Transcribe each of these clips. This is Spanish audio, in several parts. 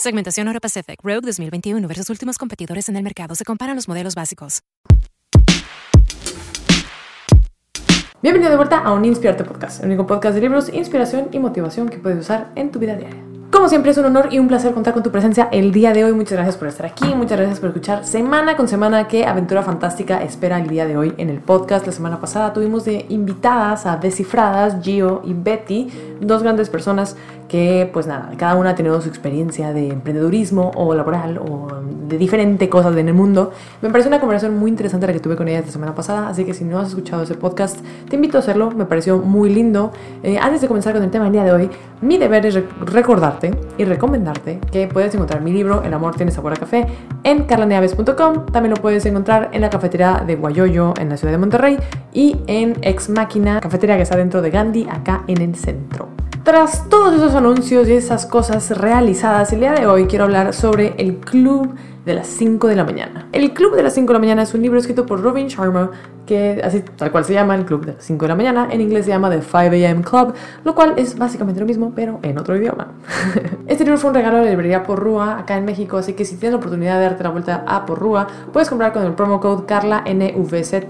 Segmentación Euro Pacific Rogue 2021 versus últimos competidores en el mercado. Se comparan los modelos básicos. Bienvenido de vuelta a un Inspirarte Podcast, el único podcast de libros, inspiración y motivación que puedes usar en tu vida diaria. Como siempre es un honor y un placer contar con tu presencia el día de hoy. Muchas gracias por estar aquí, muchas gracias por escuchar semana con semana qué aventura fantástica espera el día de hoy en el podcast. La semana pasada tuvimos de invitadas a Descifradas, Gio y Betty, dos grandes personas que pues nada, cada una ha tenido su experiencia de emprendedurismo o laboral o de diferentes cosas en el mundo. Me parece una conversación muy interesante la que tuve con ellas la semana pasada, así que si no has escuchado ese podcast, te invito a hacerlo, me pareció muy lindo. Eh, antes de comenzar con el tema del día de hoy, mi deber es recordarte y recomendarte que puedes encontrar mi libro El amor tiene sabor a café en carlaneaves.com, también lo puedes encontrar en la cafetería de Guayoyo en la ciudad de Monterrey y en Ex Máquina, cafetería que está dentro de Gandhi, acá en el centro. Tras todos esos anuncios y esas cosas realizadas, el día de hoy quiero hablar sobre el Club de las 5 de la mañana. El Club de las 5 de la mañana es un libro escrito por Robin Sharma, que así tal cual se llama el Club de las 5 de la mañana. En inglés se llama The 5 AM Club, lo cual es básicamente lo mismo, pero en otro idioma. este libro fue un regalo de la librería Porrúa acá en México, así que si tienes la oportunidad de darte la vuelta a Porrúa, puedes comprar con el promo code CarlaNVZ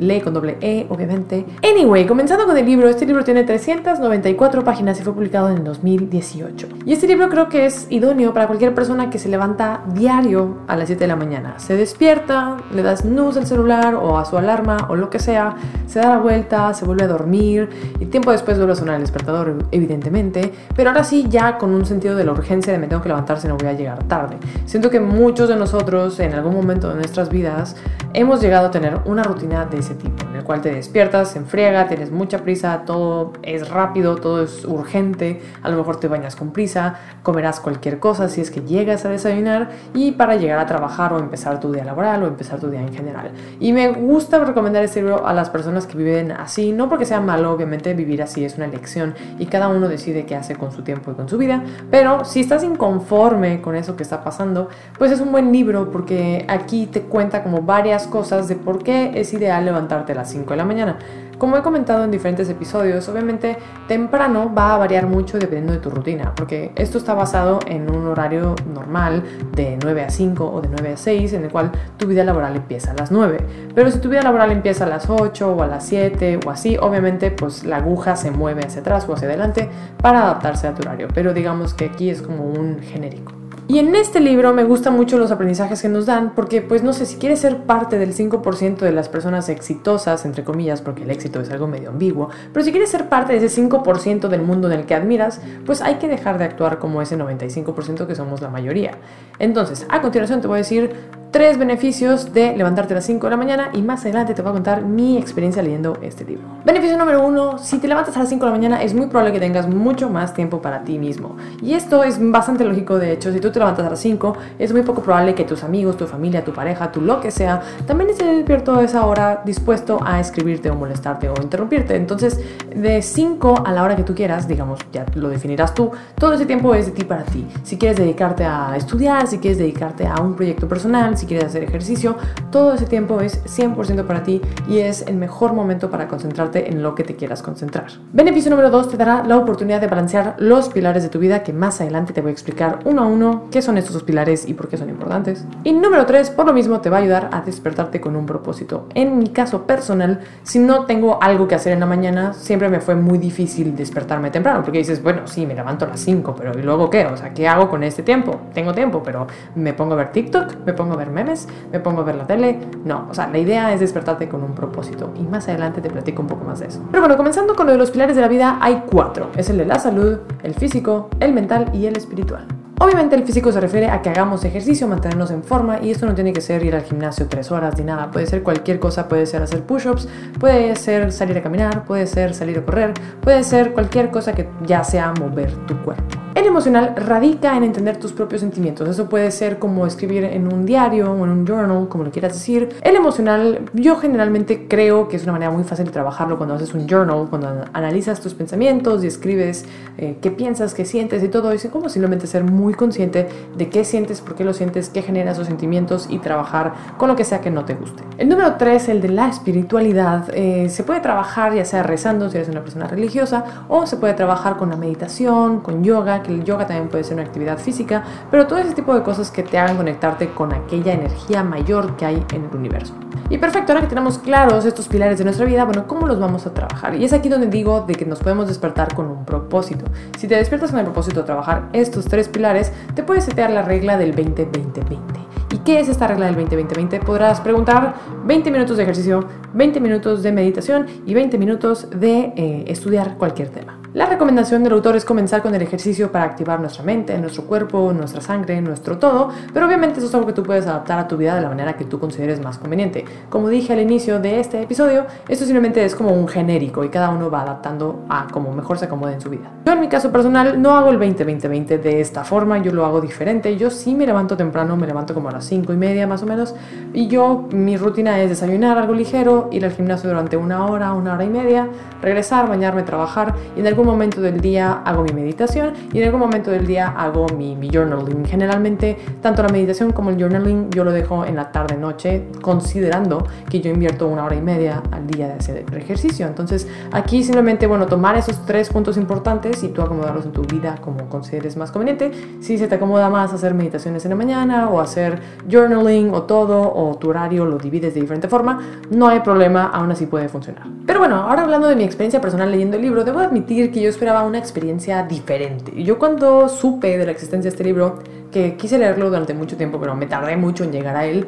lee con doble E, obviamente. Anyway, comenzando con el libro, este libro tiene 394 páginas y fue publicado en el 2018. Y este libro creo que es idóneo para cualquier persona que se levanta diario a las 7 de la mañana. Se despierta, le das snooze al celular o a su alarma o lo que sea, se da la vuelta, se vuelve a dormir y tiempo después vuelve a sonar el despertador, evidentemente. Pero ahora sí, ya con un sentido de la urgencia de me tengo que levantar si no voy a llegar tarde. Siento que muchos de nosotros en algún momento de nuestras vidas hemos llegado a tener una rutina de tipo, en el cual te despiertas, se enfriega, tienes mucha prisa, todo es rápido, todo es urgente, a lo mejor te bañas con prisa, comerás cualquier cosa si es que llegas a desayunar y para llegar a trabajar o empezar tu día laboral o empezar tu día en general. Y me gusta recomendar este libro a las personas que viven así, no porque sea malo, obviamente vivir así es una elección y cada uno decide qué hace con su tiempo y con su vida, pero si estás inconforme con eso que está pasando, pues es un buen libro porque aquí te cuenta como varias cosas de por qué es ideal levantar a las 5 de la mañana. Como he comentado en diferentes episodios, obviamente temprano va a variar mucho dependiendo de tu rutina, porque esto está basado en un horario normal de 9 a 5 o de 9 a 6, en el cual tu vida laboral empieza a las 9. Pero si tu vida laboral empieza a las 8 o a las 7 o así, obviamente pues la aguja se mueve hacia atrás o hacia adelante para adaptarse a tu horario, pero digamos que aquí es como un genérico. Y en este libro me gustan mucho los aprendizajes que nos dan porque, pues no sé, si quieres ser parte del 5% de las personas exitosas, entre comillas, porque el éxito es algo medio ambiguo, pero si quieres ser parte de ese 5% del mundo en el que admiras, pues hay que dejar de actuar como ese 95% que somos la mayoría. Entonces, a continuación te voy a decir tres beneficios de levantarte a las 5 de la mañana y más adelante te voy a contar mi experiencia leyendo este libro. Beneficio número uno, si te levantas a las 5 de la mañana es muy probable que tengas mucho más tiempo para ti mismo. Y esto es bastante lógico, de hecho, si tú te levantas a las 5, es muy poco probable que tus amigos, tu familia, tu pareja, tu lo que sea, también esté despierto a esa hora dispuesto a escribirte o molestarte o interrumpirte. Entonces, de 5 a la hora que tú quieras, digamos, ya lo definirás tú, todo ese tiempo es de ti para ti. Si quieres dedicarte a estudiar, si quieres dedicarte a un proyecto personal, si quieres hacer ejercicio, todo ese tiempo es 100% para ti y es el mejor momento para concentrarte en lo que te quieras concentrar. Beneficio número 2 te dará la oportunidad de balancear los pilares de tu vida que más adelante te voy a explicar uno a uno qué son estos pilares y por qué son importantes. Y número 3, por lo mismo te va a ayudar a despertarte con un propósito. En mi caso personal, si no tengo algo que hacer en la mañana, siempre me fue muy difícil despertarme temprano porque dices, bueno, sí, me levanto a las 5, pero ¿y luego qué? O sea, ¿qué hago con este tiempo? Tengo tiempo, pero me pongo a ver TikTok, me pongo a ver memes, me pongo a ver la tele. No, o sea, la idea es despertarte con un propósito y más adelante te platico un poco más de eso. Pero bueno, comenzando con lo de los pilares de la vida, hay cuatro. Es el de la salud, el físico, el mental y el espiritual. Obviamente el físico se refiere a que hagamos ejercicio, mantenernos en forma y esto no tiene que ser ir al gimnasio tres horas ni nada, puede ser cualquier cosa, puede ser hacer push-ups, puede ser salir a caminar, puede ser salir a correr, puede ser cualquier cosa que ya sea mover tu cuerpo. El emocional radica en entender tus propios sentimientos. Eso puede ser como escribir en un diario o en un journal, como lo quieras decir. El emocional, yo generalmente creo que es una manera muy fácil de trabajarlo cuando haces un journal, cuando analizas tus pensamientos y escribes eh, qué piensas, qué sientes y todo. Es como simplemente ser muy consciente de qué sientes, por qué lo sientes, qué genera esos sentimientos y trabajar con lo que sea que no te guste. El número 3, el de la espiritualidad, eh, se puede trabajar ya sea rezando si eres una persona religiosa o se puede trabajar con la meditación, con yoga, que el yoga también puede ser una actividad física, pero todo ese tipo de cosas que te hagan conectarte con aquella energía mayor que hay en el universo. Y perfecto, ahora que tenemos claros estos pilares de nuestra vida, bueno, ¿cómo los vamos a trabajar? Y es aquí donde digo de que nos podemos despertar con un propósito. Si te despiertas con el propósito de trabajar estos tres pilares, te puedes setear la regla del 20-20-20. ¿Y qué es esta regla del 20-20-20? Podrás preguntar 20 minutos de ejercicio, 20 minutos de meditación y 20 minutos de eh, estudiar cualquier tema. La recomendación del autor es comenzar con el ejercicio para activar nuestra mente, nuestro cuerpo, nuestra sangre, nuestro todo, pero obviamente eso es algo que tú puedes adaptar a tu vida de la manera que tú consideres más conveniente. Como dije al inicio de este episodio, esto simplemente es como un genérico y cada uno va adaptando a como mejor se acomode en su vida. Yo en mi caso personal no hago el 20-20-20 de esta forma, yo lo hago diferente. Yo sí me levanto temprano, me levanto como a las 5 y media más o menos, y yo mi rutina es desayunar algo ligero, ir al gimnasio durante una hora, una hora y media, regresar, bañarme, trabajar y en algún momento del día hago mi meditación y en algún momento del día hago mi, mi journaling. Generalmente, tanto la meditación como el journaling yo lo dejo en la tarde-noche, considerando que yo invierto una hora y media al día de hacer ejercicio. Entonces, aquí simplemente, bueno, tomar esos tres puntos importantes y tú acomodarlos en tu vida como consideres más conveniente. Si se te acomoda más hacer meditaciones en la mañana o hacer journaling o todo, o tu horario lo divides de diferente forma, no hay problema, aún así puede funcionar. Pero bueno, ahora hablando de mi experiencia personal leyendo el libro, debo admitir que yo esperaba una experiencia diferente. Yo cuando supe de la existencia de este libro, que quise leerlo durante mucho tiempo, pero me tardé mucho en llegar a él,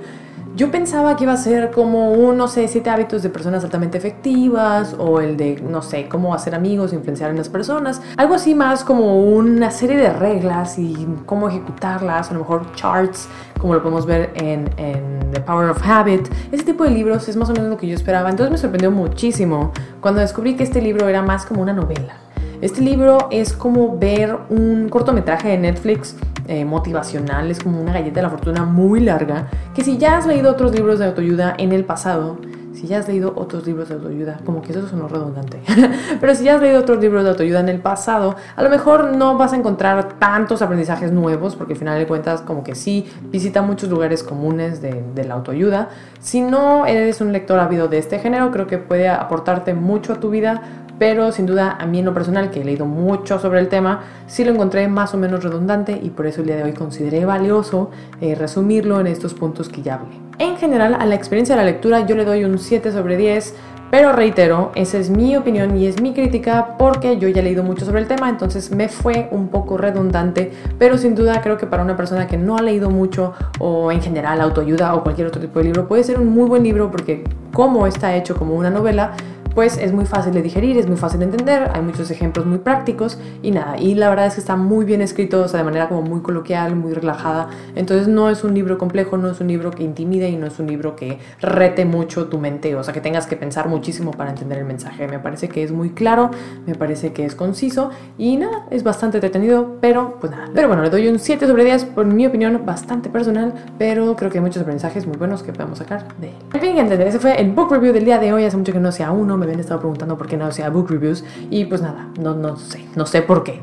yo pensaba que iba a ser como un, no sé, siete hábitos de personas altamente efectivas o el de, no sé, cómo hacer amigos, influenciar en las personas. Algo así más como una serie de reglas y cómo ejecutarlas, a lo mejor charts, como lo podemos ver en, en The Power of Habit. Ese tipo de libros es más o menos lo que yo esperaba. Entonces me sorprendió muchísimo cuando descubrí que este libro era más como una novela. Este libro es como ver un cortometraje de Netflix eh, motivacional, es como una galleta de la fortuna muy larga, que si ya has leído otros libros de autoayuda en el pasado, si ya has leído otros libros de autoayuda, como que eso sonó redundante, pero si ya has leído otros libros de autoayuda en el pasado, a lo mejor no vas a encontrar tantos aprendizajes nuevos, porque al final de cuentas como que sí visita muchos lugares comunes de, de la autoayuda. Si no eres un lector ávido de este género, creo que puede aportarte mucho a tu vida, pero sin duda a mí en lo personal, que he leído mucho sobre el tema, sí lo encontré más o menos redundante y por eso el día de hoy consideré valioso eh, resumirlo en estos puntos que ya hablé. En general, a la experiencia de la lectura yo le doy un 7 sobre 10, pero reitero, esa es mi opinión y es mi crítica porque yo ya he leído mucho sobre el tema, entonces me fue un poco redundante, pero sin duda creo que para una persona que no ha leído mucho o en general autoayuda o cualquier otro tipo de libro puede ser un muy buen libro porque como está hecho como una novela, pues es muy fácil de digerir, es muy fácil de entender, hay muchos ejemplos muy prácticos y nada, y la verdad es que está muy bien escrito, o sea, de manera como muy coloquial, muy relajada, entonces no es un libro complejo, no es un libro que intimide y no es un libro que rete mucho tu mente, o sea, que tengas que pensar muchísimo para entender el mensaje, me parece que es muy claro, me parece que es conciso y nada, es bastante entretenido, pero pues nada, pero bueno, le doy un 7 sobre 10 por mi opinión bastante personal, pero creo que hay muchos aprendizajes muy buenos que podemos sacar de él. En fin, gente, ese fue el book review del día de hoy, hace mucho que no sea uno, me habían estado preguntando por qué no hacía book reviews y pues nada, no, no sé, no sé por qué.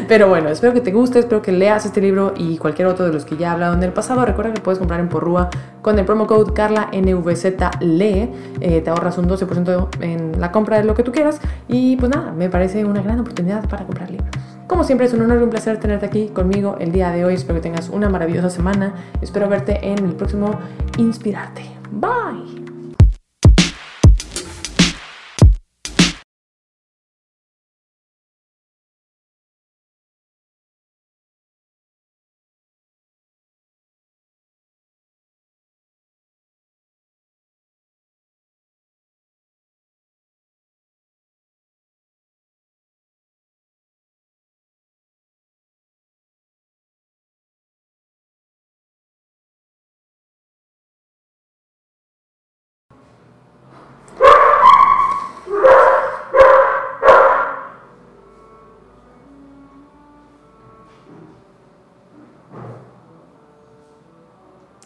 Pero bueno, espero que te guste, espero que leas este libro y cualquier otro de los que ya he hablado en el pasado. Recuerda que puedes comprar en Porrúa con el promo code CarlaNVZLE, eh, te ahorras un 12% en la compra de lo que tú quieras y pues nada, me parece una gran oportunidad para comprar libros. Como siempre es un honor y un placer tenerte aquí conmigo el día de hoy. Espero que tengas una maravillosa semana. Espero verte en el próximo Inspirarte. Bye.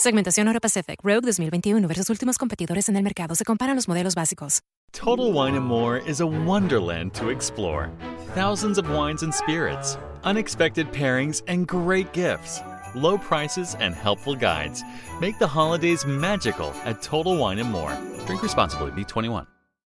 Segmentación Euro Pacific Rogue 2021 versus últimos competidores en el mercado. Se comparan los modelos básicos. Total Wine and More is a wonderland to explore. Thousands of wines and spirits, unexpected pairings, and great gifts. Low prices and helpful guides make the holidays magical at Total Wine and More. Drink responsibly, be 21.